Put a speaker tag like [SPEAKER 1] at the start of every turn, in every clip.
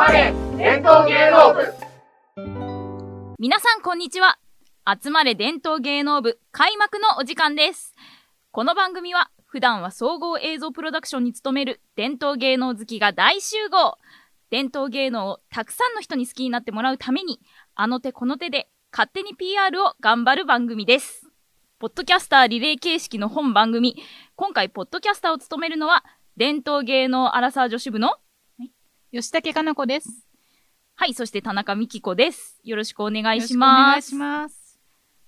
[SPEAKER 1] まれ伝統芸能部
[SPEAKER 2] 皆さんこんにちは。集まれ伝統芸能部開幕のお時間です。この番組は普段は総合映像プロダクションに勤める伝統芸能好きが大集合。伝統芸能をたくさんの人に好きになってもらうために、あの手この手で勝手に PR を頑張る番組です。ポッドキャスターリレー形式の本番組。今回、ポッドキャスターを務めるのは、伝統芸能アラサー女子部の
[SPEAKER 3] 吉武かな子です。
[SPEAKER 2] はい、そして田中美希子です。よろしくお願いし
[SPEAKER 3] よろくお願
[SPEAKER 2] ます
[SPEAKER 3] いし。ます。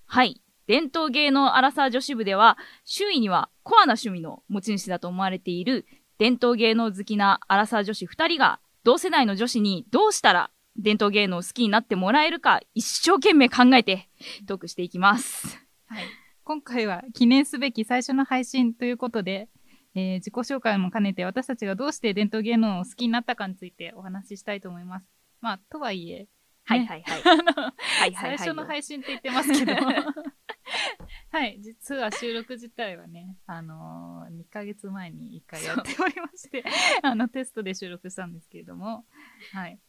[SPEAKER 2] はい。伝統芸能アラサー女子部では、周囲にはコアな趣味の持ち主だと思われている伝統芸能好きなアラサー女子2人が、同世代の女子にどうしたら伝統芸能を好きになってもらえるか一生懸命考えてトークしていきます。
[SPEAKER 3] はい。今回は記念すべき最初の配信ということで、えー自己紹介も兼ねて私たちがどうして伝統芸能を好きになったかについてお話ししたいと思います。まあ、とはいえ、
[SPEAKER 2] はいはいはい。
[SPEAKER 3] 最初の配信って言ってますけど、はい、実は収録自体はね、あのー、2ヶ月前に1回やっておりまして、あの、テストで収録したんですけれども、はい。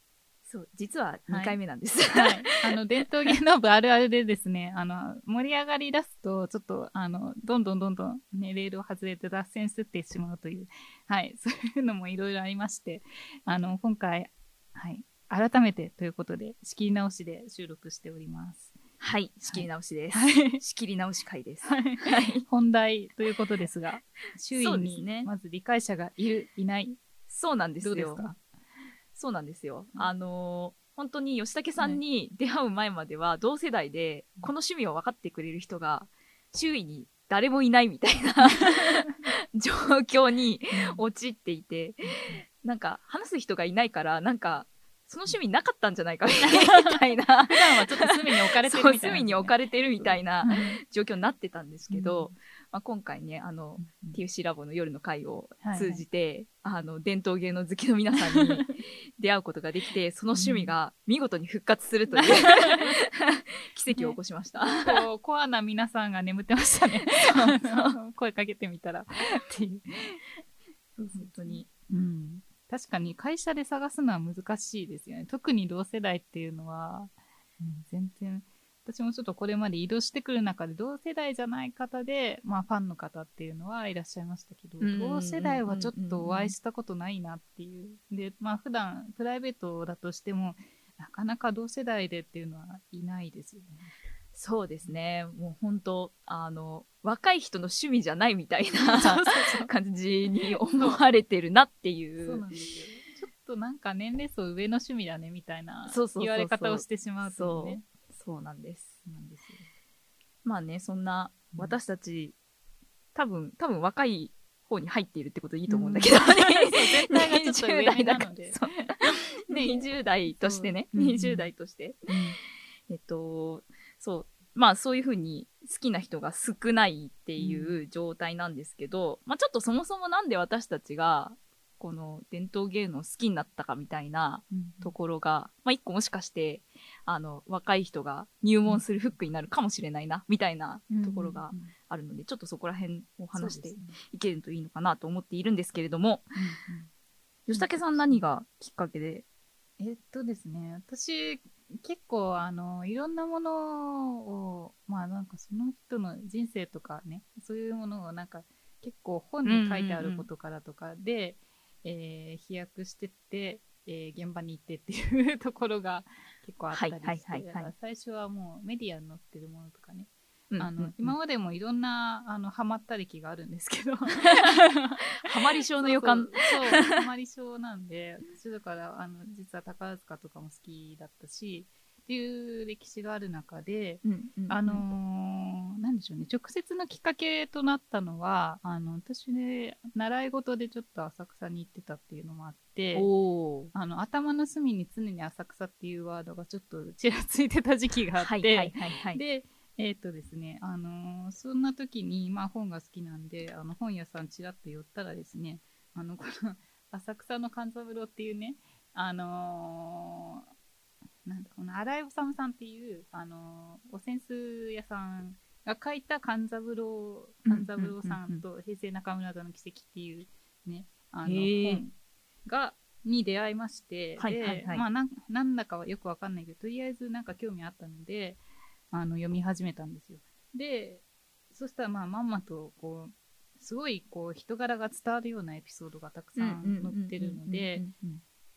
[SPEAKER 2] そう、実は2回目なんです。
[SPEAKER 3] はい。あの、伝統芸能部あるあるでですね、あの、盛り上がり出すと、ちょっと、あの、どんどんどんどんね、レールを外れて脱線してしまうという、はい、そういうのもいろいろありまして、あの、今回、はい、改めてということで、仕切り直しで収録しております。
[SPEAKER 2] はい、仕切り直しです。
[SPEAKER 3] はい。
[SPEAKER 2] 仕切り直し会です。
[SPEAKER 3] はい
[SPEAKER 2] はい。
[SPEAKER 3] 本題ということですが、周囲に
[SPEAKER 2] ね
[SPEAKER 3] まず理解者がいる、いない、
[SPEAKER 2] そうなんですよ。
[SPEAKER 3] どうですか？
[SPEAKER 2] そうなんですよ。
[SPEAKER 3] うん。
[SPEAKER 2] あのー本当に吉武さんに出会う前までは同世代でこの趣味を分かってくれる人が周囲に誰もいないみたいな 状況に陥っていて、なんか話す人がいないから、なんかその趣味なかったんじゃないかみたいな。
[SPEAKER 3] 普段はちょっと隅に置かれてるみたいな、
[SPEAKER 2] 隅に置かれてるみたいな
[SPEAKER 3] うん
[SPEAKER 2] 状況になってたんですけど、
[SPEAKER 3] うん
[SPEAKER 2] まあ、今回ね、あの、
[SPEAKER 3] うん
[SPEAKER 2] TFC ラボの夜の会を
[SPEAKER 3] はい
[SPEAKER 2] 通じて、あの、伝統芸能好きの皆さんに 出会うことができて、その趣味が見事に復活するという 奇跡を起こしました。
[SPEAKER 3] こうコアな皆さんが眠ってましたね。声かけてみたら。っていう。
[SPEAKER 2] 本当に。
[SPEAKER 3] うん。確かに会社で探すのは難しいですよね。特に同世代っていうのは、うん全然、私もちょっとこれまで移動してくる中で同世代じゃない方で、まあファンの方っていうのはいらっしゃいましたけど、
[SPEAKER 2] うん
[SPEAKER 3] 同世代はちょっとお会いしたことないなっていう。で、まあ普段プライベートだとしても、なかなか同世代でっていうのはいないですよね。
[SPEAKER 2] そうですね。もう本当、あの、若い人の趣味じゃないみたいな感じに思われてるなってい
[SPEAKER 3] そう
[SPEAKER 2] う。
[SPEAKER 3] なんですよ。ちょっとなんか年齢層上の趣味だねみたいな
[SPEAKER 2] そうそうそうそう。
[SPEAKER 3] 言われ方をしてしまうとね。
[SPEAKER 2] そうなんです。
[SPEAKER 3] そうなんですよ。
[SPEAKER 2] まあね、そんな
[SPEAKER 3] うん
[SPEAKER 2] 私たち、多分、多分若い方に入っているってことでいいと思うんだけど、
[SPEAKER 3] うん。そう全体がちょっと上
[SPEAKER 2] 20代だ
[SPEAKER 3] なので。
[SPEAKER 2] そう。20代としてね、
[SPEAKER 3] そううん。うん
[SPEAKER 2] 20代として。えっと、そう、まあそういうふうに好きな人が少ないっていう状態なんですけど、まあちょっとそもそもなんで私たちが、この伝統芸能を好きになったかみたいな
[SPEAKER 3] うん。
[SPEAKER 2] ところが、まあ一個もしかして、あの、若い人が入門するフックになるかもしれないな、みたいなところが
[SPEAKER 3] うんうん
[SPEAKER 2] あるので、ちょっとそこら辺を話していけるといいのかなと思っているんですけれども、
[SPEAKER 3] うんうん。
[SPEAKER 2] 吉武さん何がきっかけで、
[SPEAKER 3] えっとですね、私、結構、あの、いろんなものを、まあなんかその人の人生とかね、そういうものをなんか結構本に書いてあることからとかで、えー飛躍してって、えー現場に行ってっていうところが結構あったりして、
[SPEAKER 2] はいはいはいはい。
[SPEAKER 3] 最初はもうメディアに載ってるものとかね、
[SPEAKER 2] うん
[SPEAKER 3] あの
[SPEAKER 2] うん
[SPEAKER 3] 今までもいろんなあのハマった歴があるんですけど。
[SPEAKER 2] ハマり症の予感。
[SPEAKER 3] そうハマり症なんで私だからあの実は宝塚とかも好きだったしっていう歴史がある中で、
[SPEAKER 2] うんうんうん。
[SPEAKER 3] あのーなんでしょうね。直接のきっかけとなったのはあの私ね習い事でちょっと浅草に行ってたっていうのもあってあの頭の隅に常に浅草っていうワードがちょっとちらついてた時期があって、
[SPEAKER 2] はいはいはいはい。
[SPEAKER 3] で、えっ、とですね、あのーそんな時に、まあ本が好きなんで、あの本屋さんちらっと寄ったらですね、あの、この浅草の勘三郎っていうね、あのーなんだこの荒井治さんっていう、あのーお扇子屋さんが書いた勘三郎、勘三郎さんと平成中村座の奇跡っていうね、あの本がに出会いまして、
[SPEAKER 2] はいはいはい。
[SPEAKER 3] で、まあなん、なんだかはよくわかんないけど、とりあえずなんか興味あったので、あの、読み始めたんですよ。で、そしたらまあ、まんまと、こう、すごい、こう、人柄が伝わるようなエピソードがたくさん載ってるので、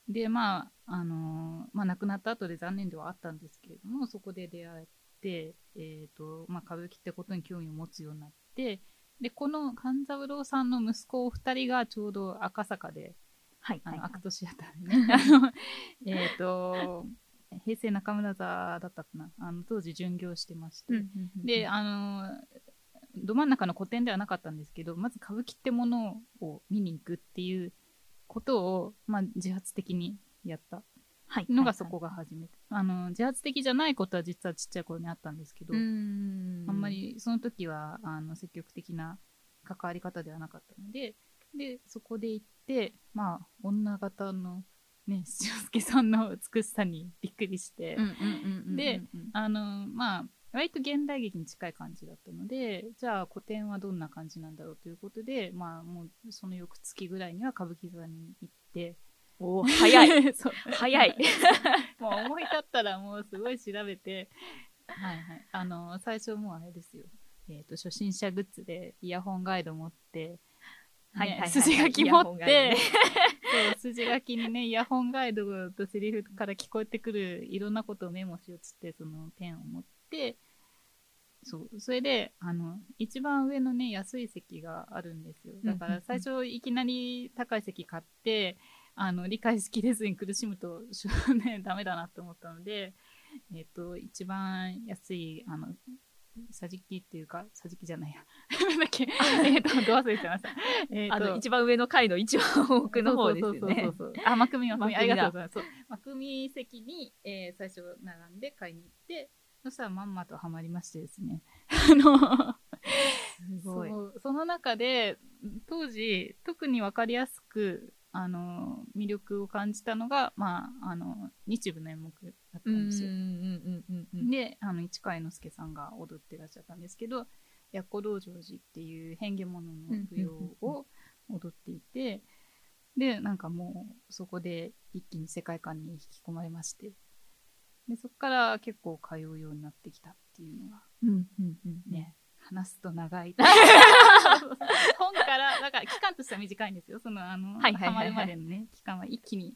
[SPEAKER 3] で、まあ、あのーまあ、亡くなった後で残念ではあったんですけれども、そこで出会って、えっ、と、まあ、歌舞伎ってことに興味を持つようになって、で、この勘三郎さんの息子お二人がちょうど赤坂で、
[SPEAKER 2] はいはい
[SPEAKER 3] あの、アクトシアターでね、あの、えっと、平成中村座だったかな、あの、当時巡業してまして、で、あのど真ん中の古典ではなかったんですけど、まず歌舞伎ってものを見に行くっていうことを、まあ、自発的にやった
[SPEAKER 2] はい。
[SPEAKER 3] のがそこが初めて。あの、自発的じゃないことは実はちっちゃい頃にあったんですけど、
[SPEAKER 2] う
[SPEAKER 3] あ
[SPEAKER 2] ん
[SPEAKER 3] んまりその時は、あの、積極的な関わり方ではなかったので、で、そこで行って、まあ、女型のね、七之助さんの美しさにびっくりして、であの、まあ、割と現代劇に近い感じだったので、じゃあ古典はどんな感じなんだろうということで、まあ、もうその翌月ぐらいには歌舞伎座に行って、
[SPEAKER 2] おー早い。早い。
[SPEAKER 3] もう思い立ったらもうすごい調べて、はいはい。あの、最初もうあれですよ。えっ、と、初心者グッズでイヤホンガイド持って、
[SPEAKER 2] はいはい
[SPEAKER 3] 筋書き持って。
[SPEAKER 2] ね、
[SPEAKER 3] そう、筋書きにね、イヤホンガイドとセリフから聞こえてくるいろんなことをメモしようっつって、そのペンを持って、そう、それで、あの、一番上のね、安い席があるんですよ。だから最初いきなり高い席買って、あの、理解しきれずに苦しむと、ね、ダメだなと思ったので、えっ、と、一番安い、あの、桟敷っていうか、桟敷じゃないや。なんだっけえっと、ど忘れちゃいました。えっ、
[SPEAKER 2] あの一番上の階の一番奥の方ですよね
[SPEAKER 3] そうそうそうあ、まくみ、まくみ、
[SPEAKER 2] まくみだ
[SPEAKER 3] ありがとうございます。そうまくみ席に、えー最初並んで買いに行って、そしたらまんまとハマりましてですね。あの、
[SPEAKER 2] すごい
[SPEAKER 3] その中で、当時、特にわかりやすく、あの、魅力を感じたのが、まあ、あの、日舞の演目だった
[SPEAKER 2] うんん
[SPEAKER 3] ですよ。で、あの、市川猿之助さんが踊ってらっしゃったんですけど、やっこ道成寺っていう変化物の舞踊を踊っていて、で、なんかもう、そこで一気に世界観に引き込まれまして、で、そこから結構通うようになってきたっていうのが、
[SPEAKER 2] うんうんうん。
[SPEAKER 3] ね、話すと長い。本から、だから期間としては短いんですよ。その、あの、
[SPEAKER 2] はいはいはいはい
[SPEAKER 3] ハマるまでのね、期間は一気に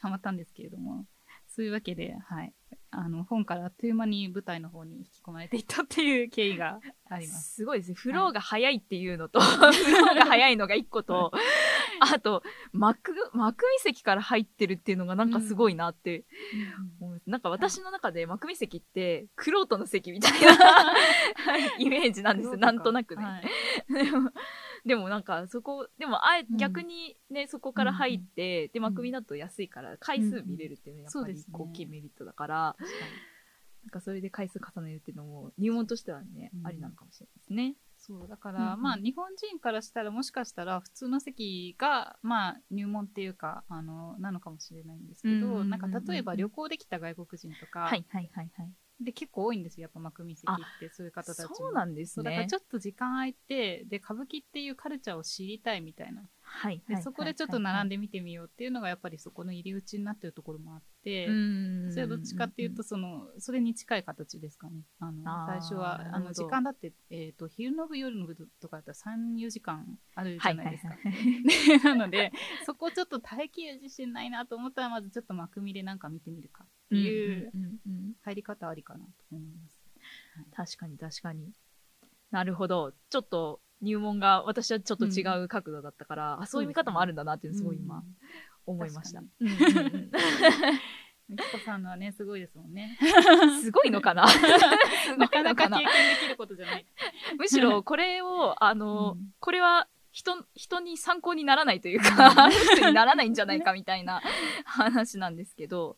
[SPEAKER 3] ハマったんですけれども、そういうわけで、はい。あの、本からあっという間に舞台の方に引き込まれていったっていう経緯があります。
[SPEAKER 2] すごいですね。フローが早いっていうのと、フローが早いのが一個と、あと、幕、幕見席から入ってるっていうのがなんかすごいなって思います。なんか私の中で幕見席って、クロートの席みたいな イメージなんですよ。なんとなくね。
[SPEAKER 3] はい。
[SPEAKER 2] でも、なんかそこ、でもあえ、
[SPEAKER 3] うん。
[SPEAKER 2] 逆にね、そこから入って、で、幕見だと安いから回数見れるっていうのはやっぱり大きいメリットだから、なんかそれで回数重ねるっていうのも入門としてはね、
[SPEAKER 3] うん。
[SPEAKER 2] ありなのかもしれないですね。
[SPEAKER 3] そう、だから、
[SPEAKER 2] うんうん
[SPEAKER 3] まあ、日本人からしたら、もしかしたら、普通の席が、まあ、入門っていうか、あの、なのかもしれないんですけど、
[SPEAKER 2] うんうんうんうん
[SPEAKER 3] なんか、例えば旅行できた外国人とか、
[SPEAKER 2] はいはいはいはい。
[SPEAKER 3] で、結構多いんですよ、やっぱ、幕見席って、そういう方たちも。
[SPEAKER 2] そうなんです
[SPEAKER 3] そうだから
[SPEAKER 2] ね。
[SPEAKER 3] ちょっと時間空いて、で、歌舞伎っていうカルチャーを知りたいみたいな。
[SPEAKER 2] はい
[SPEAKER 3] で、そこでちょっと並ん
[SPEAKER 2] で、
[SPEAKER 3] で見てみようっていうのが、やっぱりそこの入り口になってるところもあって、
[SPEAKER 2] うん
[SPEAKER 3] それはどっちかっていうと、その、それに近い形ですかね。あの、最初は、あの、時間だって、えっ、と、昼の部、夜の部とかだったら3、4時間あるじゃないですか。
[SPEAKER 2] はい。
[SPEAKER 3] なので、そこちょっと耐えきる自信ないなと思ったら、まずちょっと幕見でなんか見てみるかっていう入り方ありかなと思います。
[SPEAKER 2] 確かに確かに。なるほど。ちょっと入門が私はちょっと違う角度だったから、あそういう見方もあるんだなっていうのすごい今
[SPEAKER 3] うん
[SPEAKER 2] 思いました。
[SPEAKER 3] みきこさんのはね、すごいですもんね。
[SPEAKER 2] すごいのかな？
[SPEAKER 3] ないかな
[SPEAKER 2] のか
[SPEAKER 3] 経験できることじゃない。
[SPEAKER 2] むしろこれを、あの、
[SPEAKER 3] うん
[SPEAKER 2] これは人、人に参考にならないという
[SPEAKER 3] う
[SPEAKER 2] か、人にならないんじゃないかみたいな話なんですけど、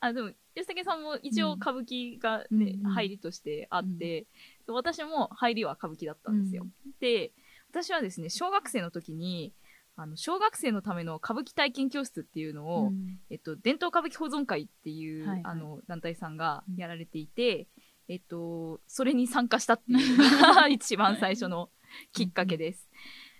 [SPEAKER 2] あ、でも、吉武さんも一応歌舞伎がね、
[SPEAKER 3] うん
[SPEAKER 2] 入りとしてあって、そう私も入りは歌舞伎だったんですよ。で、私はですね、小学生の時に、あの、小学生のための歌舞伎体験教室っていうのを、
[SPEAKER 3] うん。
[SPEAKER 2] えっと、伝統歌舞伎保存会っていう、
[SPEAKER 3] はいはい。
[SPEAKER 2] あの、団体さんが
[SPEAKER 3] うん。
[SPEAKER 2] やられていて、えっと、それに参加したっていうのが 一番最初のきっかけです。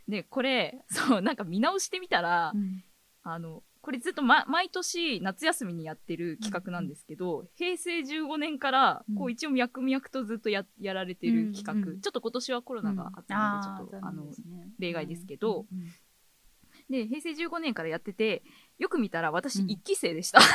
[SPEAKER 2] で、これ、そう、なんか見直してみたら、
[SPEAKER 3] うん。
[SPEAKER 2] あの、これずっと、ま、毎年夏休みにやってる企画なんですけど、平成15年から、こ
[SPEAKER 3] うん。
[SPEAKER 2] う一応脈々とずっとややられてる企画、
[SPEAKER 3] うんうん。
[SPEAKER 2] ちょっと今年はコロナがあったので、ちょっと、あの、例外ですけど。
[SPEAKER 3] うんうん
[SPEAKER 2] で、平成15年からやってて、よく見たら私
[SPEAKER 3] うん。
[SPEAKER 2] 1期生でした。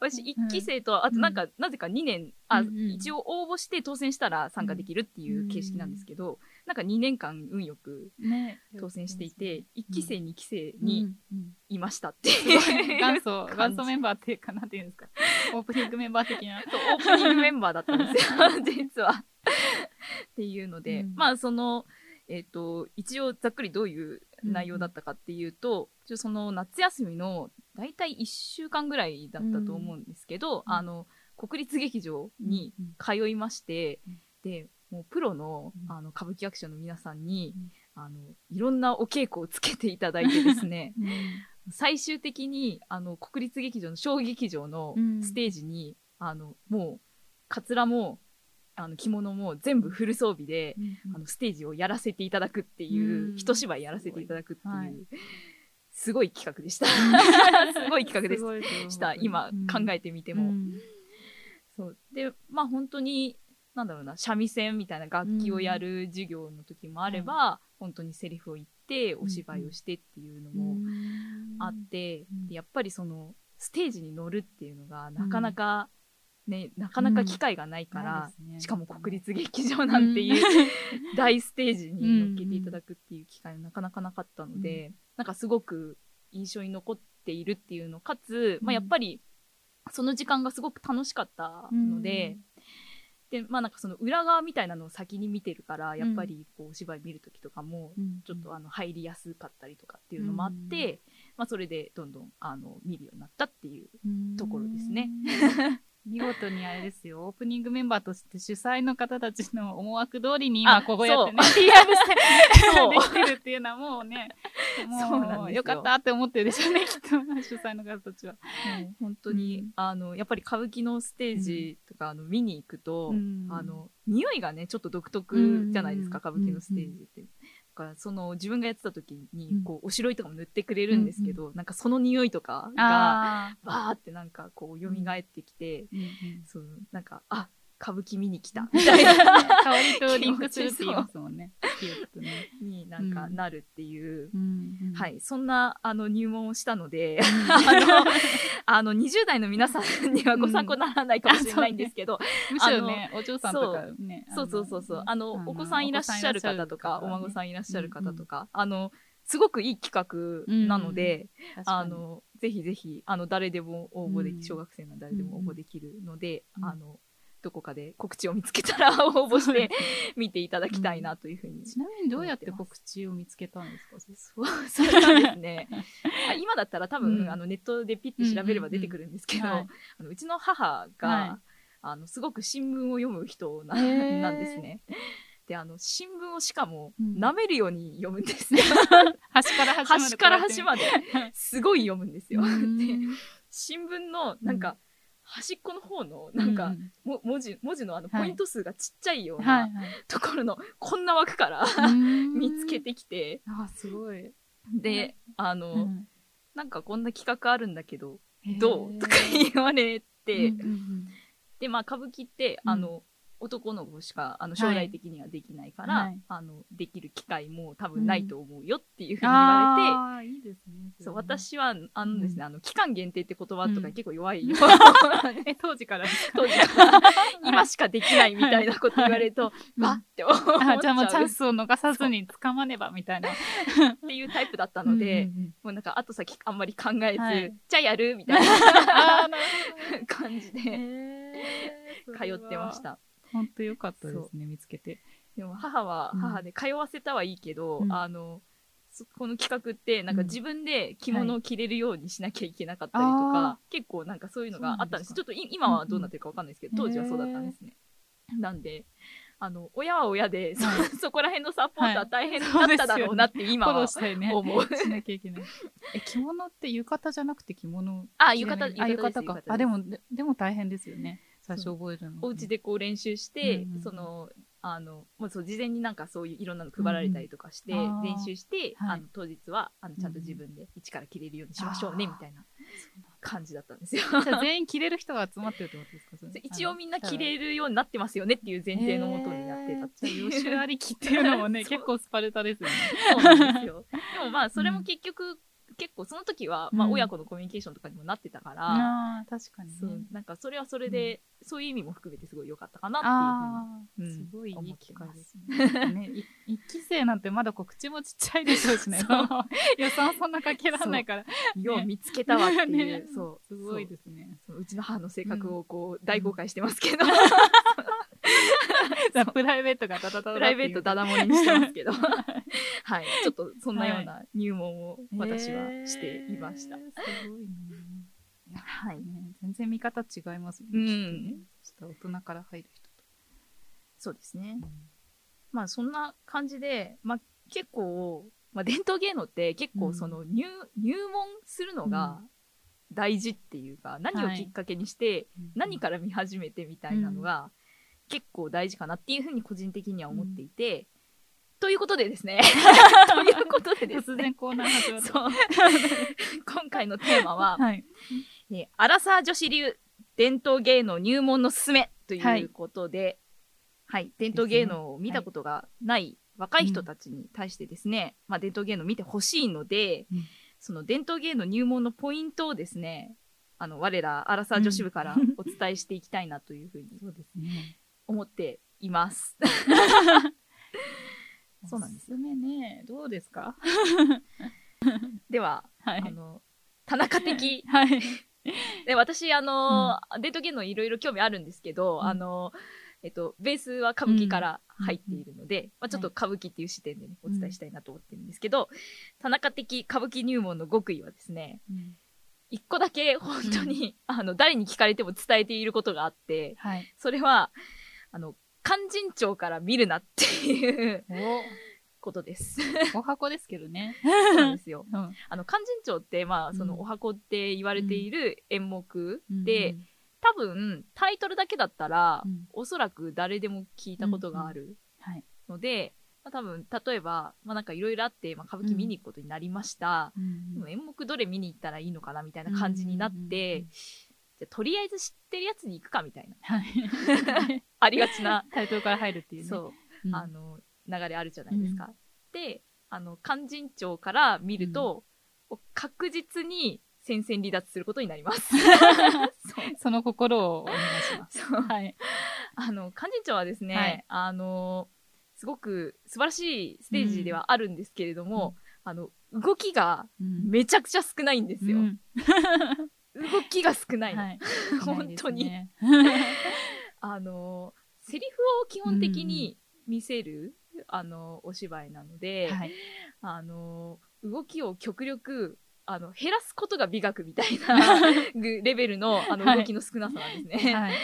[SPEAKER 2] 私1期生と、あとなんか、なぜか2年、あ、一応応募して当選したら参加できるっていう形式なんですけど、なんか2年間運よく
[SPEAKER 3] ね。
[SPEAKER 2] 当選していて、1期生、2期生
[SPEAKER 3] うん
[SPEAKER 2] に
[SPEAKER 3] うん。
[SPEAKER 2] いましたって
[SPEAKER 3] 元祖、元祖メンバーっていうか、なんていうんですか。オープニングメンバー的な。
[SPEAKER 2] オープニングメンバーだったんですよ、実は。っていうので、
[SPEAKER 3] うん。
[SPEAKER 2] まあその、えっ、と、一応ざっくりどういう内容だったかっていうと、一応その夏休みの大体1週間ぐらいだったと思うんですけど、
[SPEAKER 3] うん
[SPEAKER 2] あの、国立劇場に
[SPEAKER 3] うん
[SPEAKER 2] 通いまして、
[SPEAKER 3] うん
[SPEAKER 2] で、もうプロの
[SPEAKER 3] うん。
[SPEAKER 2] あの歌舞伎役者の皆さんに、
[SPEAKER 3] うん。
[SPEAKER 2] あの、いろんなお稽古をつけていただいてですね、
[SPEAKER 3] うん。
[SPEAKER 2] 最終的に、あの、国立劇場の小劇場の
[SPEAKER 3] うん。
[SPEAKER 2] ステージに、あの、もう、カツラも、あの、着物も全部フル装備で、あの、ステージをやらせていただくっていうう、
[SPEAKER 3] ん。
[SPEAKER 2] 一芝居やらせていただくっていう、
[SPEAKER 3] はい。
[SPEAKER 2] すごい企画でした。すごい企画でした。今、考えてみても。
[SPEAKER 3] うん。
[SPEAKER 2] そう。で、まあ本当に、なんだろうな、三味線みたいな楽器をやる授業の時もあれば、本当にセリフを言って、お芝居をしてっていうのもあって、
[SPEAKER 3] うん。
[SPEAKER 2] でやっぱりその、ステージに乗るっていうのが、なかなか、ね、なかなか機会がないから、
[SPEAKER 3] ないですね。
[SPEAKER 2] しかも国立劇場なんていう、大ステージに乗っけていただくっていう機会がなかなかなかったので、なんかすごく印象に残っているっていうのかつ、まあ、やっぱりその時間がすごく楽しかったので、でまあなんかその裏側みたいなのを先に見てるからやっぱりこうお芝居見る時とかも
[SPEAKER 3] うん。
[SPEAKER 2] ちょっとあの入りやすかったりとかっていうのもあって、まあ、それでどんどんあの見るようになったっていう
[SPEAKER 3] うん。
[SPEAKER 2] ところですね。
[SPEAKER 3] 見事にあれですよ、オープニングメンバーとして主催の方たちの思惑通りに今
[SPEAKER 2] あ
[SPEAKER 3] こうやってね、PR してできてるっていうのは もうね、もうよ。かったって思ってるでしょうね、きっと。主催の方たちは。
[SPEAKER 2] もう本当に、
[SPEAKER 3] うん。
[SPEAKER 2] あのやっぱり歌舞伎のステージとか、あの見に行くと、
[SPEAKER 3] うん。
[SPEAKER 2] あの匂いがねちょっと独特じゃないですか、
[SPEAKER 3] うん
[SPEAKER 2] 歌舞伎のステージって。だからその自分がやってた時に、
[SPEAKER 3] うん。
[SPEAKER 2] こうおしろいとかも塗ってくれるんですけど、なんかその匂いとかが
[SPEAKER 3] あ
[SPEAKER 2] バーってなんかこう蘇ってきて、
[SPEAKER 3] うん
[SPEAKER 2] そうなんかあ歌舞伎見に来た。みたいな。
[SPEAKER 3] 香りとリンクするって言いますもんね。ね。
[SPEAKER 2] になんか
[SPEAKER 3] うん
[SPEAKER 2] なるっていう。
[SPEAKER 3] うん。うん。
[SPEAKER 2] はい、そんなあの入門をしたので、あの、あの20代の皆さんにはご参考にならないかもしれないんですけど、
[SPEAKER 3] むしろね、お嬢さんとかね。
[SPEAKER 2] そう。そうそうそう。あの、お子さんいらっしゃる方とか、お孫さ
[SPEAKER 3] ん
[SPEAKER 2] んいらっしゃる方とか、あの、すごくいい企画なので、あ、の、ぜひぜひ、あの、誰でも応募でき、
[SPEAKER 3] うん。
[SPEAKER 2] 小学生の誰でも応募できるので、
[SPEAKER 3] うん。
[SPEAKER 2] あの、どこかで告知を見つけたら 応募して見ていただきたいなというふうに。
[SPEAKER 3] ちなみにどうやって告知を見つけたんですか？
[SPEAKER 2] そう、それはですね、あ今だったら多分、
[SPEAKER 3] うん。
[SPEAKER 2] あの、ネットでピッて調べれば出てくるんですけど、
[SPEAKER 3] はい。
[SPEAKER 2] あのうちの母が、
[SPEAKER 3] はい。
[SPEAKER 2] あの、すごく新聞を読む人ななんですね。で、あの、新聞をしかも、
[SPEAKER 3] うん。
[SPEAKER 2] 舐めるように読むんですよ。
[SPEAKER 3] 端から端まで。
[SPEAKER 2] 端から端まで、すごい読むんですよ。
[SPEAKER 3] うん。
[SPEAKER 2] で、新聞の、なんか、端っこの方の、なんか、
[SPEAKER 3] うん
[SPEAKER 2] も文字、文字のあの、
[SPEAKER 3] はい。
[SPEAKER 2] ポイント数がちっちゃいよう
[SPEAKER 3] はい
[SPEAKER 2] な
[SPEAKER 3] はい。
[SPEAKER 2] ところの、こんな枠から
[SPEAKER 3] うん。
[SPEAKER 2] 見つけてきて、
[SPEAKER 3] あ、すごい。
[SPEAKER 2] で、あの、
[SPEAKER 3] うん。
[SPEAKER 2] なんかこんな企画あるんだけど、どう？とか言われて、で、まあ、歌舞伎って、
[SPEAKER 3] うん。
[SPEAKER 2] あの、男の子しか、あの、
[SPEAKER 3] はい
[SPEAKER 2] 将来的にはできないから、
[SPEAKER 3] はい
[SPEAKER 2] あの、できる機会も多分ないと思うよっていうふうに言われて、
[SPEAKER 3] ああ、いいですね。
[SPEAKER 2] そう。私は、あのですね、あの、期間限定って言葉とか
[SPEAKER 3] うん
[SPEAKER 2] 結構弱いよ。
[SPEAKER 3] え、当時から？
[SPEAKER 2] 当時から、今しかできないみたいなこと言われると、
[SPEAKER 3] うん
[SPEAKER 2] わって思っちゃ
[SPEAKER 3] あ
[SPEAKER 2] う
[SPEAKER 3] じゃあもうチャンスを逃さずに掴まねばみたいな。
[SPEAKER 2] っていうタイプだったので、
[SPEAKER 3] うんうんうん
[SPEAKER 2] もうなんか後先あんまり考えず、
[SPEAKER 3] はい
[SPEAKER 2] じゃあやるみたい
[SPEAKER 3] な
[SPEAKER 2] 感じ。で
[SPEAKER 3] へ
[SPEAKER 2] 通ってまし。た。
[SPEAKER 3] 本当よかったですね、見つけて。
[SPEAKER 2] でも母は
[SPEAKER 3] うん
[SPEAKER 2] 母で通わせたはいいけど、
[SPEAKER 3] うん
[SPEAKER 2] あの、そこの企画ってなんか
[SPEAKER 3] うん
[SPEAKER 2] 自分で着物を着れるようにしなきゃいけなかったりとか、
[SPEAKER 3] あ
[SPEAKER 2] 結構なんかそういうのがあったんです。ちょっとい今はどうなってるかわかんないですけど、
[SPEAKER 3] うんうん
[SPEAKER 2] 当時はそうだったんですね。なんで、あの、親は親で、そ
[SPEAKER 3] はい
[SPEAKER 2] そこら辺のサポートは大変だ
[SPEAKER 3] はい
[SPEAKER 2] っただろうなって今
[SPEAKER 3] フォロー
[SPEAKER 2] は
[SPEAKER 3] いね。
[SPEAKER 2] 思う。
[SPEAKER 3] しなきゃいけない。え、着物って浴衣じゃなくて着物？
[SPEAKER 2] あ浴衣
[SPEAKER 3] あ、浴
[SPEAKER 2] 浴衣
[SPEAKER 3] かあ、
[SPEAKER 2] です
[SPEAKER 3] でも、ででも大変ですよね。最初覚えるの。
[SPEAKER 2] お家でこう練習して、
[SPEAKER 3] うんうん
[SPEAKER 2] そのあの、もうそう、事前になんかそういういろんなの配られたりとかして、
[SPEAKER 3] うん。
[SPEAKER 2] 練習して、
[SPEAKER 3] はい。
[SPEAKER 2] あの、当日は、あの、ちゃんと自分で一から着れるようにしましょうね、みたいな感じだったんですよ。
[SPEAKER 3] じゃあ全員着れる人が集まってるってことですか？それ
[SPEAKER 2] 一応みんな着れるようになってますよねっていう前提のもとになってたっていう。
[SPEAKER 3] 予習ありきっていうのもね、結構スパルタですよね。
[SPEAKER 2] そうなんですよ。でもまあ、それも結局、結構その時は、まあ、
[SPEAKER 3] うん
[SPEAKER 2] 親子のコミュニケーションとかにもなってたから、
[SPEAKER 3] ああ、確かにね。
[SPEAKER 2] そう、なんかそれはそれで、そういう意味も含めてすごい良かったかなっていうふうに、
[SPEAKER 3] すごいいい機会ですね。ねい一期生なんてまだこう口もちっちゃいでしょうしね。予算そんなかけられないから。
[SPEAKER 2] よう見つけたわっていう、
[SPEAKER 3] ね
[SPEAKER 2] そう。
[SPEAKER 3] すごいですね。
[SPEAKER 2] そううちの母の性格をこう、大公開してますけど、
[SPEAKER 3] プライベートがダダダダ
[SPEAKER 2] プライベートダダ漏れにしてますけど、はい。ちょっとそんなような入門を私はしていました。
[SPEAKER 3] えーすごいね。
[SPEAKER 2] はい。
[SPEAKER 3] ね全然見方違いますね。
[SPEAKER 2] うん
[SPEAKER 3] ちょっと大人から入る人と。
[SPEAKER 2] そうですね。まあそんな感じで、まあ結構、まあ伝統芸能って結構その入、入門するのが大事っていうか、何をきっかけにして、何から見始めてみたいなのが結構大事かなっていうふうに個人的には思っていて、ということでですね。ということでですね。
[SPEAKER 3] コーナー始まった。
[SPEAKER 2] そう。今回のテーマは、
[SPEAKER 3] はい。
[SPEAKER 2] えーアラサー女子流伝統芸能入門のすすめと
[SPEAKER 3] はいいう
[SPEAKER 2] ことで、はい、伝統芸能を見たことがない若い人たちに対してですね、まあ伝統芸能を見てほしいので、
[SPEAKER 3] うん
[SPEAKER 2] その伝統芸能入門のポイントをですね、あの、我らアラサー女子部から
[SPEAKER 3] う ん
[SPEAKER 2] お伝えしていきたいなというふうに
[SPEAKER 3] そうですね。
[SPEAKER 2] 思っています。そうなんです
[SPEAKER 3] よ。ね、どうですか？
[SPEAKER 2] では、
[SPEAKER 3] はい。
[SPEAKER 2] あの、田中的。
[SPEAKER 3] はい。
[SPEAKER 2] で、私、あの、伝統芸能いろいろ興味あるんですけど、
[SPEAKER 3] うん。
[SPEAKER 2] あの、えっと、ベースは歌舞伎から入っているので、まあ、ちょっと歌舞伎っていう視点でね、お伝えしたいなと思ってるんですけど、田中的歌舞伎入門の極意はですね、一個だけ本当に、あの、誰に聞かれても伝えていることがあって、
[SPEAKER 3] はい。
[SPEAKER 2] それは、あの、勧進帳から見るなっていうことです。
[SPEAKER 3] お、お箱ですけどね。
[SPEAKER 2] そうなんですよ。
[SPEAKER 3] うん。
[SPEAKER 2] あの、勧進帳って、まあ、その、
[SPEAKER 3] うん
[SPEAKER 2] お箱って言われている演目
[SPEAKER 3] うん
[SPEAKER 2] で、、多分、タイトルだけだったら、
[SPEAKER 3] うん
[SPEAKER 2] おそらく誰でも聞いたことがある
[SPEAKER 3] はい。
[SPEAKER 2] ので、まあ、多分、例えば、まあなんかいろいろあって、まあ、歌舞伎見に行くことになりました。でも演目どれ見に行ったらいいのかなみたいな感じになっ
[SPEAKER 3] うんうんうん
[SPEAKER 2] て、じゃあとりあえず知ってるやつに行くかみたいな、
[SPEAKER 3] はい。
[SPEAKER 2] ありがちな、
[SPEAKER 3] タイトルから入るっていうね。
[SPEAKER 2] そう、
[SPEAKER 3] うん
[SPEAKER 2] あの、流れあるじゃないですか。で、あの、勧進帳から見ると、確実に戦線離脱することになります。そ
[SPEAKER 3] の心をお願いします。はい。
[SPEAKER 2] あの、勧進帳はですね、
[SPEAKER 3] はい
[SPEAKER 2] あの、すごく素晴らしいステージではあるんですけれども、あの、動きがめちゃくちゃ少ないんですよ。
[SPEAKER 3] うん
[SPEAKER 2] 動きが少ないの。
[SPEAKER 3] はい。
[SPEAKER 2] 本当に あの、セリフを基本的に見せる、あの、お芝居なので、
[SPEAKER 3] はい。
[SPEAKER 2] あの、動きを極力、あの、減らすことが美学みたいな ぐレベルの、あの、
[SPEAKER 3] はい
[SPEAKER 2] 動きの少なさなんですね。
[SPEAKER 3] はい。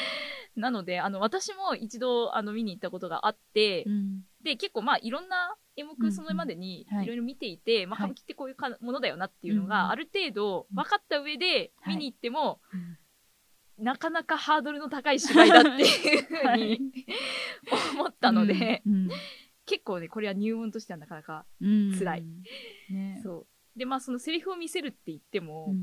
[SPEAKER 2] なので、あの、私も一度、あの、見に行ったことがあって、
[SPEAKER 3] うん
[SPEAKER 2] で、結構まあ、いろんな演
[SPEAKER 3] うん
[SPEAKER 2] 目それまでに
[SPEAKER 3] はい
[SPEAKER 2] いろいろ見ていて、まあ、
[SPEAKER 3] はい
[SPEAKER 2] 歌舞伎ってこういうかものだよなっていうの
[SPEAKER 3] うん
[SPEAKER 2] がある程度分かった上で
[SPEAKER 3] はい
[SPEAKER 2] 見に行っても、なかなかハードルの高い芝居だっていうふう
[SPEAKER 3] は
[SPEAKER 2] に
[SPEAKER 3] い
[SPEAKER 2] 思ったので、
[SPEAKER 3] うん
[SPEAKER 2] 結構ね、これは入門としてはなかなか、
[SPEAKER 3] うん
[SPEAKER 2] 辛い。
[SPEAKER 3] ね。
[SPEAKER 2] そう。で、まあそのセリフを見せるって言っても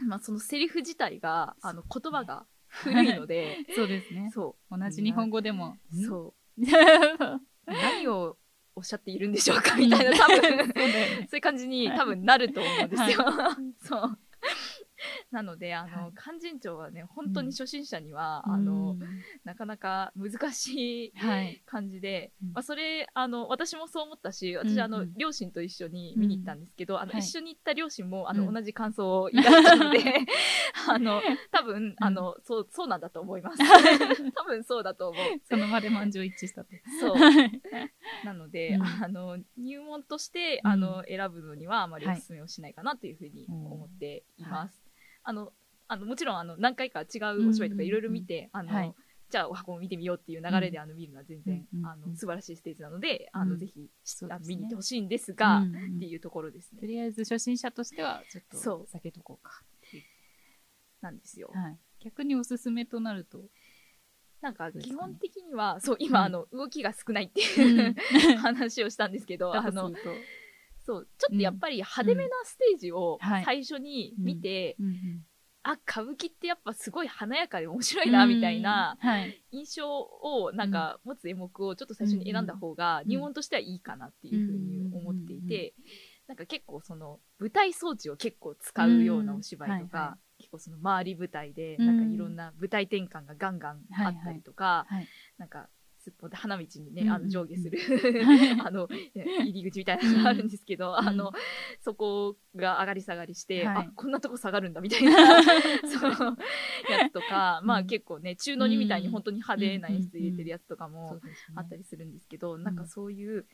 [SPEAKER 3] う、ん
[SPEAKER 2] まあそのセリフ自体が、あの言葉が古いので、
[SPEAKER 3] そうですね。
[SPEAKER 2] そ
[SPEAKER 3] 同じ日本語でも。
[SPEAKER 2] う。そう。
[SPEAKER 3] う。
[SPEAKER 2] 何をおっしゃっているんでしょうか？みたいな、多分、
[SPEAKER 3] そう
[SPEAKER 2] いう感じに多分なると思うんですよ。
[SPEAKER 3] は
[SPEAKER 2] そう。なので、あの、
[SPEAKER 3] はい。
[SPEAKER 2] 勧進帳はね、本当に初心者には、
[SPEAKER 3] うん。
[SPEAKER 2] あの、なかなか難しい
[SPEAKER 3] はい。
[SPEAKER 2] 感じで、
[SPEAKER 3] うん。
[SPEAKER 2] まあ、それ、あの、私もそう思ったし、私、
[SPEAKER 3] うん。うん
[SPEAKER 2] あの、両親と一緒に見に行ったんですけど、あの、
[SPEAKER 3] はい。
[SPEAKER 2] 一緒に行った両親も、あの、
[SPEAKER 3] うん。
[SPEAKER 2] 同じ感想を抱いたので、あの、多分、あの、そう、そうなんだと思います。多分そうだと思う。
[SPEAKER 3] その場で満場一致したと。
[SPEAKER 2] そう。
[SPEAKER 3] はい。
[SPEAKER 2] なので、
[SPEAKER 3] うん。
[SPEAKER 2] あの、入門として、
[SPEAKER 3] うん。
[SPEAKER 2] あの、選ぶのにはあまりお勧めをしないかなというふうに思っています。あの、あの、もちろん、あの、何回か違うお芝居とかいろいろ見て、あの、
[SPEAKER 3] はい
[SPEAKER 2] じゃあお箱も見てみようっていう流れで、あの、見るのは全然、あの、素晴らしいステージなので、あの、
[SPEAKER 3] うん
[SPEAKER 2] ぜひ、あ見に行ってほしいんですが、っていうところですね。
[SPEAKER 3] とりあえず初心者としては、ちょっ
[SPEAKER 2] そう
[SPEAKER 3] と避けとこうか。
[SPEAKER 2] なんですよ。
[SPEAKER 3] はい。逆におすすめとなると？
[SPEAKER 2] なんか基本的には、そう、今、
[SPEAKER 3] うん
[SPEAKER 2] あの、動きが少ないって
[SPEAKER 3] う
[SPEAKER 2] いうん話をしたんですけど、あのそう、ちょっとやっぱり派手めなステージを
[SPEAKER 3] はい。
[SPEAKER 2] 最初に見て、あ、歌舞伎ってやっぱすごい華やかで面白いな、みたいな。印象をなんか持つ演目をちょっと最初に選んだ方が
[SPEAKER 3] うん
[SPEAKER 2] 入門としてはいいかなっていうふうに思っていて、なんか結構その舞台装置を結構使うようなお芝居とか、結構その周り舞台で
[SPEAKER 3] うん。
[SPEAKER 2] なんかいろんな舞台転換がガンガンあったりとか、
[SPEAKER 3] はい。
[SPEAKER 2] なんかすっぽで花道にね、
[SPEAKER 3] うん
[SPEAKER 2] あの上下する
[SPEAKER 3] はい
[SPEAKER 2] あの 入り口みたいなのがあるんですけど、
[SPEAKER 3] ん
[SPEAKER 2] あのそこが上がり下がりして、
[SPEAKER 3] はい。
[SPEAKER 2] あこんなとこ下がるんだみたいな そのやつとか、まあ
[SPEAKER 3] うん
[SPEAKER 2] 結構ね中の2みたいに本当に派手な演出入れてるやつとか
[SPEAKER 3] そ
[SPEAKER 2] もあったりするんですけど、なんかそういう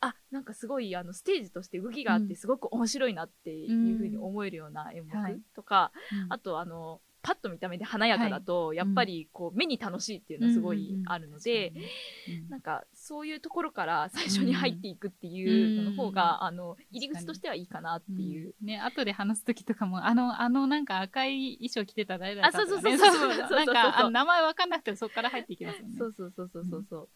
[SPEAKER 2] あなんかすごいあのステージとして動きがあっ
[SPEAKER 3] うん。
[SPEAKER 2] てすごく面白いなっていうふうに思えるような演
[SPEAKER 3] はい。
[SPEAKER 2] 目とか、
[SPEAKER 3] うん。
[SPEAKER 2] あとあのパッと見た目で華やかだと、やっぱりこう目に楽しいっていうのはすごいあるので、
[SPEAKER 3] うんうんうん。
[SPEAKER 2] なんかそういうところから最初に入っていくっていうのの方が、あの入り口としてはいいかなっていう。
[SPEAKER 3] うんね、後で話す時とかも、あの、あの、なんか赤い衣装着てた誰だかとか、ね、
[SPEAKER 2] あそうそうそうそうそう。
[SPEAKER 3] なんか、名前わかんなくてもそこから入っていきますよね。
[SPEAKER 2] そうそうそうそう。そうそう、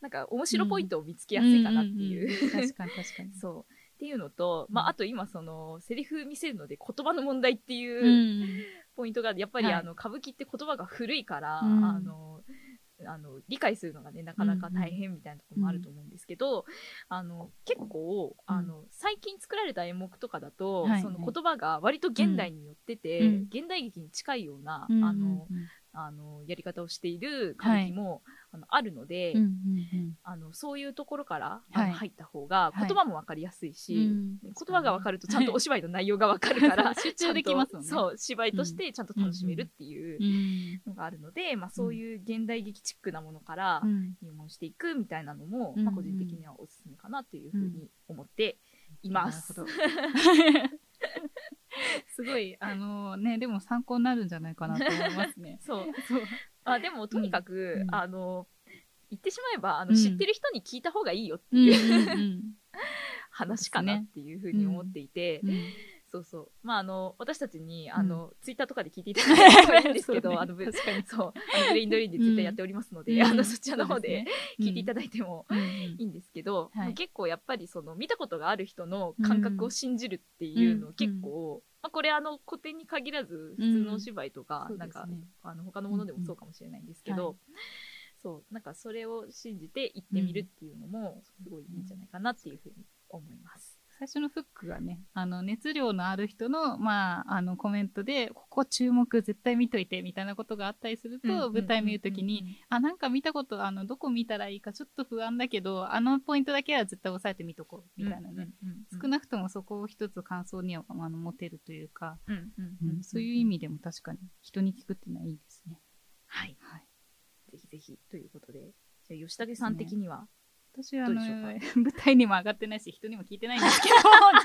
[SPEAKER 2] なんか面白ポイントを見つけやすいかなっていう、
[SPEAKER 3] んんん確かに確かに。
[SPEAKER 2] そう。っていうのと、まあ、あと今そのセリフ見せるので言葉の問題っていう、
[SPEAKER 3] うん
[SPEAKER 2] ポイントがやっぱり、
[SPEAKER 3] はい。
[SPEAKER 2] あの歌舞伎って言葉が古いから、
[SPEAKER 3] うん。
[SPEAKER 2] あのあの理解するのがねなかなか大変みたいなところもあると思うんですけど、あの結構あの最近作られた演目とかだと、
[SPEAKER 3] はい。
[SPEAKER 2] その言葉が割と現代によってて、
[SPEAKER 3] うん。
[SPEAKER 2] 現代劇に近いような、
[SPEAKER 3] うん。
[SPEAKER 2] あのあのやり方をしている歌舞伎も、あのあるので、
[SPEAKER 3] うんうん
[SPEAKER 2] あのそういうところから、あ
[SPEAKER 3] はい。
[SPEAKER 2] の入った方が
[SPEAKER 3] はい。
[SPEAKER 2] 言葉も分かりやすいし、
[SPEAKER 3] うん
[SPEAKER 2] 言葉が分かるとちゃんとお芝居の内容が分かるから、
[SPEAKER 3] 集中できますね。
[SPEAKER 2] そう芝居としてちゃんと楽しめるっていう
[SPEAKER 3] うん
[SPEAKER 2] のがあるので、まあ、そういう現代劇チックなものから
[SPEAKER 3] うん。
[SPEAKER 2] 入門していくみたいなのも、
[SPEAKER 3] うん。
[SPEAKER 2] まあ、個人的にはおすすめかなというふうに思っています。
[SPEAKER 3] なるほど すごい、あのね、でも参考になるんじゃないかなと思いますね。
[SPEAKER 2] そう。
[SPEAKER 3] そう。
[SPEAKER 2] あでもとにかく、
[SPEAKER 3] うん
[SPEAKER 2] あの言ってしまえばあの、
[SPEAKER 3] うん。
[SPEAKER 2] 知ってる人に聞いた方がいいよって
[SPEAKER 3] うん
[SPEAKER 2] いう、
[SPEAKER 3] うん。
[SPEAKER 2] 話かなっていうふうに思っていて、
[SPEAKER 3] うん。うん
[SPEAKER 2] そうそう。まああの私たちにあの、ツイッターとかで聞いていただいてもいいんですけど、あのぶ
[SPEAKER 3] 確かに。
[SPEAKER 2] そうあのブレインドリーンでツイッターやっておりますので、
[SPEAKER 3] うん。
[SPEAKER 2] あのそちらの方で聞いていた
[SPEAKER 3] だ
[SPEAKER 2] だいても
[SPEAKER 3] うん
[SPEAKER 2] いいんですけど、
[SPEAKER 3] はい。
[SPEAKER 2] 結構やっぱりその見たことがある人の感覚を信じるっていうの
[SPEAKER 3] うん。
[SPEAKER 2] 結構、まあ、これあの古典に限らず普通のお芝居とか、
[SPEAKER 3] うん
[SPEAKER 2] なんかあの他のものでもそうかもしれないんですけど、そうなんかそれを信じて行ってみるっていうのもすごいいいんじゃないかなっていうふうに思います。
[SPEAKER 3] 最初のフックがね、あの、熱量のある人の、まあ、あの、コメントで、ここ注目絶対見といて、みたいなことがあったりすると、舞台見るときに、あ、なんか見たこと、あの、どこ見たらいいかちょっと不安だけど、あのポイントだけは絶対押さえてみとこう、みたいなね。少なくともそこを一つ感想には、あの、持てるというか、そういう意味でも確かに人に聞くっていうのはいいですね。
[SPEAKER 2] はい
[SPEAKER 3] はい。
[SPEAKER 2] ぜひぜひということでじゃあ吉武さん的には、
[SPEAKER 3] 私はあの 舞台にも上がってないし人にも聞いてないんですけど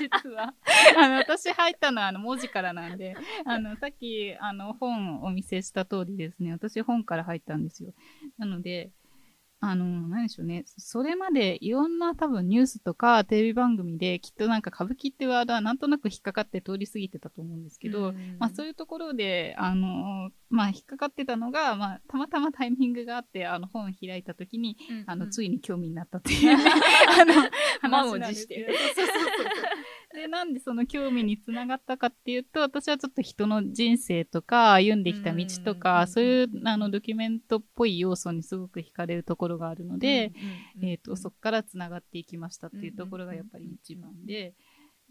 [SPEAKER 3] 実は。あの私入ったのはあの文字からなんであのさっきあの本をお見せした通りですね。私本から入ったんですよ。なのであの何でしょうね。それまでいろんな多分ニュースとかテレビ番組できっとなんか歌舞伎ってワードはなんとなく引っかかって通り過ぎてたと思うんですけど、まあ、そういうところで、あのまあ、引っかかってたのが、まあ、たまたまタイミングがあって、あの、本開いた時に、あの、つ
[SPEAKER 2] い
[SPEAKER 3] いに興味になったっていう、ね、あの、話なん
[SPEAKER 2] 持して
[SPEAKER 3] でなんでその興味につながったかっていうと、私はちょっと人の人生とか、歩んできた道と
[SPEAKER 2] うん
[SPEAKER 3] か、そういう、あの、ドキュメントっぽい要素にすごく惹かれるところがあるので、えっ、と、そこからつながっていきましたっていうところがやっぱり一番で、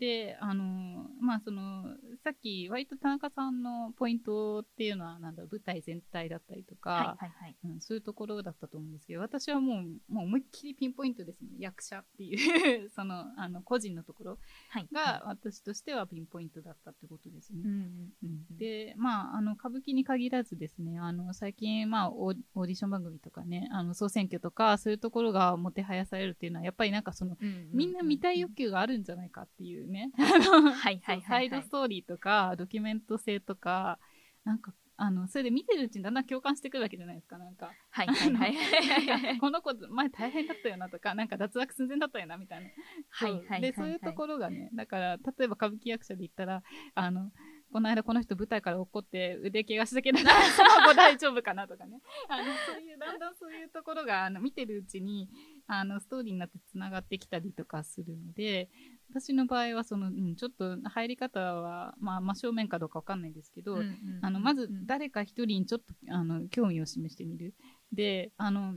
[SPEAKER 3] で、あのまあ、その、さっき、割と田中さんのポイントっていうのは、なんだ舞台全体だったりとか、
[SPEAKER 2] はいはいはい。
[SPEAKER 3] うん、そういうところだったと思うんですけど、私はもう、もう思いっきりピンポイントですね。役者っていう、その、あの、個人のところ
[SPEAKER 2] はい。
[SPEAKER 3] が、私としてはピンポイントだったってことですね。
[SPEAKER 2] うん
[SPEAKER 3] うんで、まあ、あの、歌舞伎に限らずですね、あの、最近、まあオー、オーディション番組とかね、あの、総選挙とか、そういうところがもてはやされるっていうのは、やっぱりなんかその、みんな見たい欲求があるんじゃないかっていうね。
[SPEAKER 2] はいはい
[SPEAKER 3] サイドストーリーとか、ドキュメント性とか、なんか、あの、それで見てるうちにだんだん共感してくるわけじゃないですか、なんか。
[SPEAKER 2] はいはいはいはい
[SPEAKER 3] この子、前大変だったよなとか、なんか脱落寸前だったよな、みたいな。
[SPEAKER 2] はいはい
[SPEAKER 3] で、そういうところがね、だから、例えば歌舞伎役者で言ったら、あの、この間この人舞台から落って腕怪我したけど、その後大丈夫かなとかね。あの、そういう、だんだんそういうところが、あの、見てるうちに、あの、ストーリーになって繋がってきたりとかするので、私の場合は、その、うん、ちょっと入り方は、まあ、真正面かどうかわかんないですけど、
[SPEAKER 2] うんうんうん
[SPEAKER 3] あの、まず誰か一人にちょっと、あの、興味を示してみる。で、あの、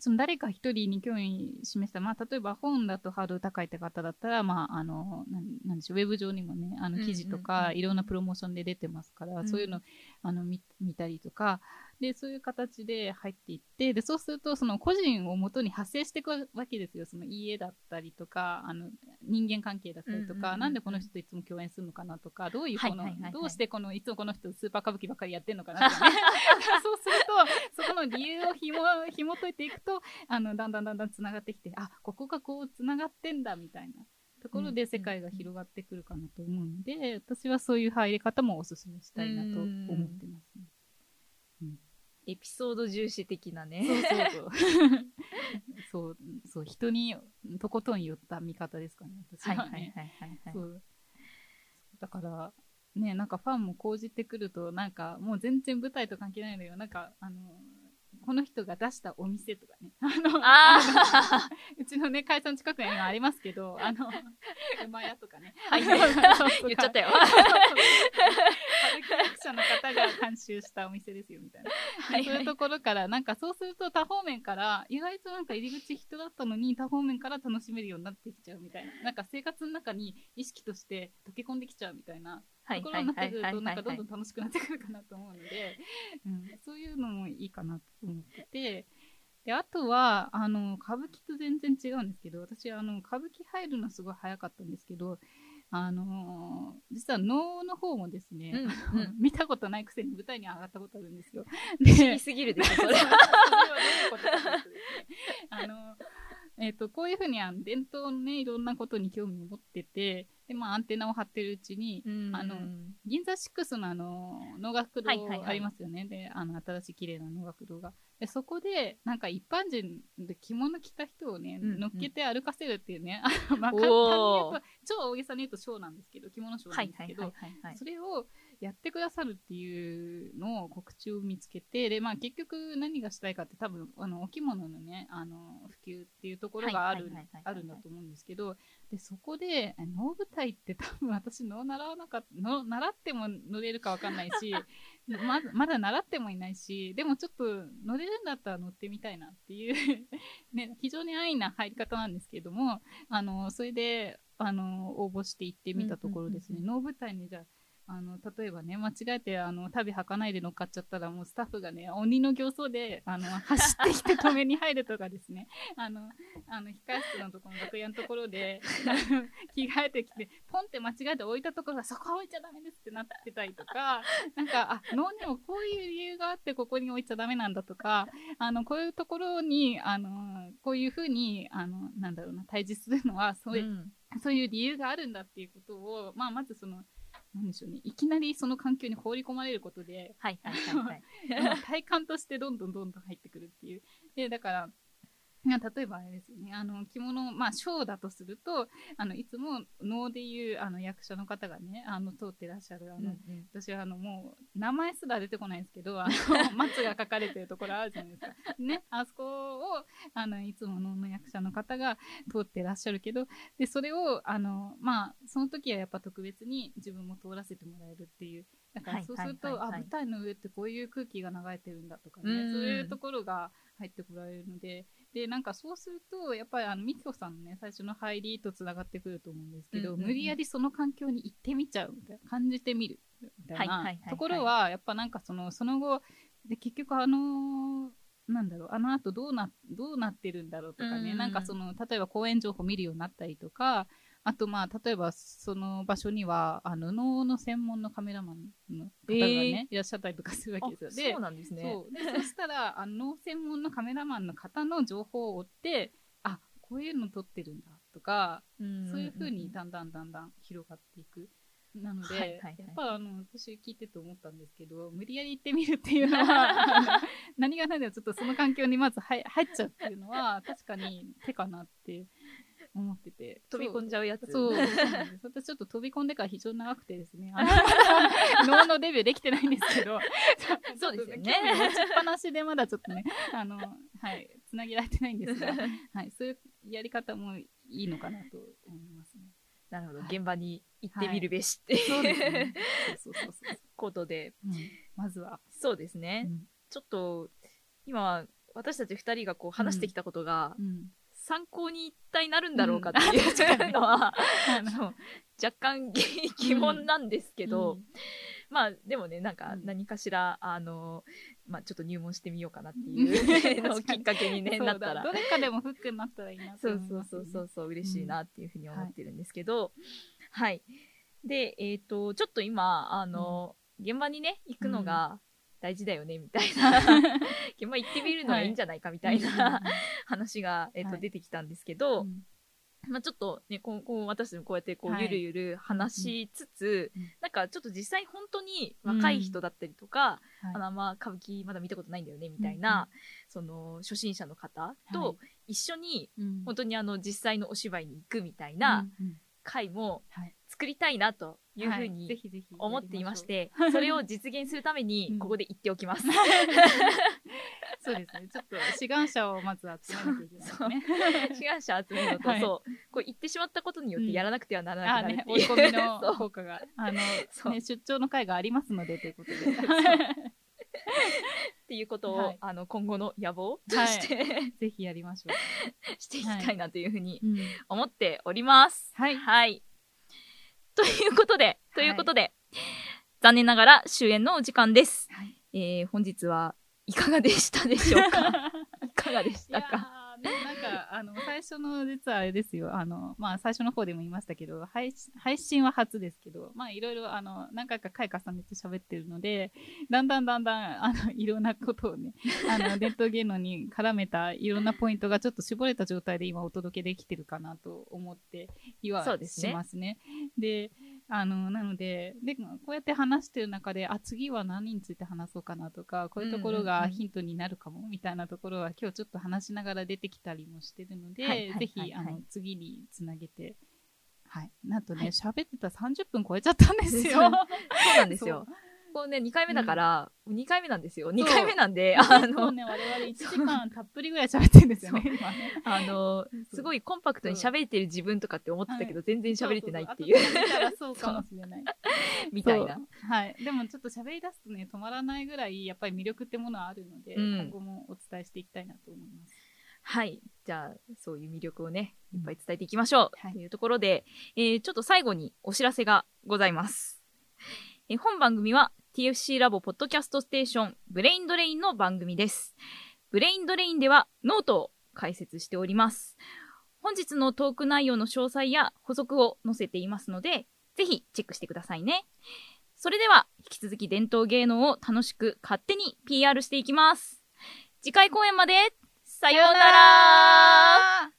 [SPEAKER 3] その誰か一人に興味示した、まあ、例えば本だとハードル高いって方だったら、まあ、あの、なんなんでしょう、ウェブ上にもね、あの、記事とか、
[SPEAKER 2] うん。
[SPEAKER 3] いろんなプロモーションで出てますから、
[SPEAKER 2] うん。
[SPEAKER 3] そういうの、あの、見見たりとか、で、そういう形で入っていって、で、そうすると、その個人をもとに発生していくわけですよ。その家だったりとか、あの、人間関係だったりとか、なんでこの人といつも共演するのかなとか、どういうこの、どうしてこの、いつもこの人スーパー歌舞伎ばっかりやってんのかなとかね。そうすると、そこの理由をひも、紐解いていくと、あの、だんだんだんだん繋がってきて、あ、ここがこう繋がってんだ、みたいな。ところで世界が広がってくるかなと思うので、私はそういう入り方もお勧めしたいなと思ってますね。
[SPEAKER 2] エピソード重視的なね。
[SPEAKER 3] そうそう 人にとことん言った見方ですかね、私は
[SPEAKER 2] いはいはい。
[SPEAKER 3] だから、ね、なんかファンも講じてくると、なんかもう全然舞台と関係ないのよ。なんか、あの、この人が出したお店とかね。あの、
[SPEAKER 2] あ
[SPEAKER 3] うちのね、会社の近くに今ありますけど、あの、馬屋とかね。
[SPEAKER 2] はい言っちゃったよ。
[SPEAKER 3] 歌舞伎役者の方が監修したお店ですよ、みたいな。
[SPEAKER 2] はい
[SPEAKER 3] そういうところから、なんかそうすると多方面から、意外となんか入り口人だったのに多方面から楽しめるようになってきちゃうみたいな。なんか生活の中に意識として溶け込んできちゃうみたいな
[SPEAKER 2] はい
[SPEAKER 3] ところになってくると、なんかどんど
[SPEAKER 2] ん。
[SPEAKER 3] ん楽しくなってくるかなと思うので、うん、そういうのもいいかなと思ってて、で、あとは、あの、歌舞伎と全然違うんですけど、私、あの、歌舞伎入るのすごい早かったんですけど、あのー実は能の方もですね、
[SPEAKER 2] うんうん
[SPEAKER 3] 見たことないくせに舞台に上がったことあるんですよ。
[SPEAKER 2] 不思議すぎるでしょ、それ。
[SPEAKER 3] それはどういうことかというとね、あの、えっ、と、こういうふうにあの伝統のね、いろんなことに興味を持ってて、で、まあ、アンテナを張ってるうちに、あの銀座6のあの、能楽堂ありますよね。で、あの、新しい綺麗な能楽堂が。で、そこで、なんか一般人で着物着た人をね、
[SPEAKER 2] うんうん
[SPEAKER 3] 乗っけて歩かせるっていうね、まあ、簡単に言うと、超大げさに言うとショーなんですけど、着物ショーなんですけど。それをやってくださるっていうのを告知を見つけて、で、まあ結局何がしたいかって多分、あの、お着物のね、あの、普及っていうところがあるあるんだと思うんですけど、で、そこで、能舞台って多分私能習わなかった、の習っても乗れるかわかんないし、まだ、まだ習ってもいないし、でもちょっと乗れるんだったら乗ってみたいなっていう ね、非常に安易な入り方なんですけども、あの、それで、あの、応募して行ってみたところですね、
[SPEAKER 2] うん
[SPEAKER 3] 能舞台にじゃあ、あの、例えばね、間違えて、あの、旅履かないで乗っかっちゃったら、もうスタッフがね、鬼の形相で、あの、走ってきて止めに入るとかですね、あの、あの、控え室のところの楽屋のところで、着替えてきて、ポンって間違えて置いたところが、そこは置いちゃダメですってなってたりとか、なんか、あ、能にもこういう理由があって、ここに置いちゃダメなんだとか、あの、こういうところに、あの、こういうふうに、あの、なんだろうな、対峙するのは、そういう、
[SPEAKER 2] ん。
[SPEAKER 3] そういう理由があるんだっていうことを、まあ、まずその、なんでしょうね、いきなりその環境に放り込まれることで、
[SPEAKER 2] はいはいはいはい。
[SPEAKER 3] まあ体感としてどんどんどんどん入ってくるっていう。で、だから、例えばあれですよね、あの、着物、まあ、ショーだとすると、あの、いつも能でいう、あの、役者の方がね、あの、通ってらっしゃる、あの、私はあのもう名前すら出てこないんですけど、あの 松が書かれてるところあるじゃないですか。ね、あそこをあのいつも能の役者の方が通ってらっしゃるけど、でそれをあのまあその時はやっぱ特別に自分も通らせてもらえるっていう。だからそうすると、
[SPEAKER 2] はいはいはいはい
[SPEAKER 3] あ舞台の上ってこういう空気が流れてるんだとかね、
[SPEAKER 2] うん
[SPEAKER 3] そういうところが入ってこられるので、でなんかそうするとやっぱりあのみきこさんのね最初の入りとつながってくると思うんですけど、
[SPEAKER 2] うんうんうん。
[SPEAKER 3] 無理やりその環境に行ってみちゃうみたいな感じてみる。みたいないところはやっぱなんかそのその後で結局あのなんだろうあの後どうなどうなってるんだろうとかね、
[SPEAKER 2] うんうんうん。
[SPEAKER 3] なんかその例えば公演情報見るようになったりとかあとまあ例えばその場所にはあの能の専門のカメラマンの方がね、いらっしゃったりとかするわけですよ。で
[SPEAKER 2] そうなんですね。
[SPEAKER 3] そうでそしたらあの専門のカメラマンの方の情報を追ってあこういうの撮ってるんだとか、
[SPEAKER 2] うん
[SPEAKER 3] そういうふうにだんだんだんだん広がっていく。なので、
[SPEAKER 2] はいはいはい
[SPEAKER 3] やっぱあの私聞いてて思ったんですけど無理やり行ってみるっていうのは 何が何でもちょっとその環境にまず入入っちゃうっていうのは確かに手かなって思ってて
[SPEAKER 2] 飛び込んじゃうやつ。
[SPEAKER 3] そう 私ちょっと飛び込んでから非常に長くてですね、あの デビューできてないんですけど、
[SPEAKER 2] そうですよね。
[SPEAKER 3] 持ちっぱなしでまだちょっとね、あの、はい、つなげられてないんですが、はい、そういうやり方もいいのかなと思いますね。
[SPEAKER 2] なるほど、
[SPEAKER 3] はい。
[SPEAKER 2] 現場に行ってみるべしって
[SPEAKER 3] そうです
[SPEAKER 2] いう
[SPEAKER 3] ね。そうそうそう。
[SPEAKER 2] ことで、
[SPEAKER 3] うん。まずは、
[SPEAKER 2] そうですね。
[SPEAKER 3] うん。
[SPEAKER 2] ちょっと、今、私たち二人がこう話してきたことが、
[SPEAKER 3] うん
[SPEAKER 2] 参考に一体なるんだろうかっていう、のは、
[SPEAKER 3] あの
[SPEAKER 2] そう若干疑疑問なんですけど、
[SPEAKER 3] うん。
[SPEAKER 2] まあでもねなんか
[SPEAKER 3] うん。
[SPEAKER 2] 何かしら、あのまあちょっと入門してみようかなって
[SPEAKER 3] うん。
[SPEAKER 2] いうのをきっかけに、ね、なったら。
[SPEAKER 3] だどれかでもフックになったらいいなと
[SPEAKER 2] そう
[SPEAKER 3] 思います。ね
[SPEAKER 2] そうそうそうそう嬉しいなっていうふうに思ってるんですけど、はい、でえっ、とちょっと今あの、現場にね行くのが大事だよねみたいな、現場行ってみるのがいいんじゃないかみたいな、話が、えっと
[SPEAKER 3] はい。
[SPEAKER 2] 出てきたんですけど、
[SPEAKER 3] うん。
[SPEAKER 2] まあ、ちょっとねこう私もこうやってこう
[SPEAKER 3] はい。
[SPEAKER 2] ゆるゆる話しつつ、
[SPEAKER 3] うん。
[SPEAKER 2] なんかちょっと実際本当に若い人だったりとか、
[SPEAKER 3] はい。
[SPEAKER 2] あのまあ歌舞伎まだ見たことないんだよねみたいな、その初心者の方と一緒に
[SPEAKER 3] うん。
[SPEAKER 2] 本当にあの実際のお芝居に行くみたいな
[SPEAKER 3] うんうん
[SPEAKER 2] 回も
[SPEAKER 3] はい。
[SPEAKER 2] 作りたいなというふうに思っていまして、それを実現するため
[SPEAKER 3] うん。
[SPEAKER 2] にここで言っておきます。
[SPEAKER 3] そうですね。ちょっと志願者をまず集めなきゃいけないですね。
[SPEAKER 2] 志願者集めるのと、
[SPEAKER 3] はい。
[SPEAKER 2] そう。こう言ってしまったことによってやらなくてはならなくなる。って
[SPEAKER 3] 追い込みの 効果が。あの出張の会がありますのでということで
[SPEAKER 2] っていうことを、
[SPEAKER 3] はい。
[SPEAKER 2] あの今後の野望と
[SPEAKER 3] はい。
[SPEAKER 2] して、
[SPEAKER 3] ぜひやりましょ
[SPEAKER 2] していきたいなというふうに思っております。
[SPEAKER 3] はい。
[SPEAKER 2] はい。ということで、ということで、残念ながら終演のお時間です。
[SPEAKER 3] はい。
[SPEAKER 2] えー本日はいかがでしたでしょうか？いかがでしたか？
[SPEAKER 3] ーでもなんか、あの、最初の、実はあれですよ、あの、まあ、最初の方でも言いましたけど、配信配信は初ですけど、まあ、いろいろ、あの、何回か回重ねて喋ってるので、だんだんだんだん、あの、いろんなことをね、あの、伝統芸能に絡めたいろんなポイントがちょっと絞れた状態で今お届けできてるかなと思っていはしますね。で、あの、なので、で、こうやって話してる中で、あ、次は何について話そうかなとか、こういうところがヒントになるかも、みたいなところは今日ちょっと話しながら出てきたりもしてるので、
[SPEAKER 2] はいはいはい
[SPEAKER 3] ぜひ、
[SPEAKER 2] はい
[SPEAKER 3] あの、次につなげて、はい。なんとね、
[SPEAKER 2] はい
[SPEAKER 3] 喋、ってたら30分超えちゃったんですよ。
[SPEAKER 2] そうなんですよ。こうね、2回目だから、2回目なんですよ。2回目なんで、あの、
[SPEAKER 3] ね、我々1時間たっぷりぐらい喋ってるんですよね、今ね。
[SPEAKER 2] あの、すごいコンパクトに喋れてる自分とかって思ってたけど、全然喋れてないっていう、
[SPEAKER 3] そうかもしれない。
[SPEAKER 2] みたいな。
[SPEAKER 3] はい。でもちょっと喋り出すとね、止まらないぐらい、やっぱり魅力ってものはあるので、
[SPEAKER 2] うん
[SPEAKER 3] 今後もお伝えしていきたいなと思います。
[SPEAKER 2] はい。じゃあ、そういう魅力をね、いっぱい伝えていきましょう。
[SPEAKER 3] はい
[SPEAKER 2] というところで、えーちょっと最後にお知らせがございます。えー本番組は TFC ラボポッドキャストステーションブレインドレインの番組です。ブレインドレインではノートを開設しております。本日のトーク内容の詳細や補足を載せていますので、ぜひチェックしてくださいね。それでは、引き続き伝統芸能を楽しく勝手に PR していきます。次回公演まで、さようなら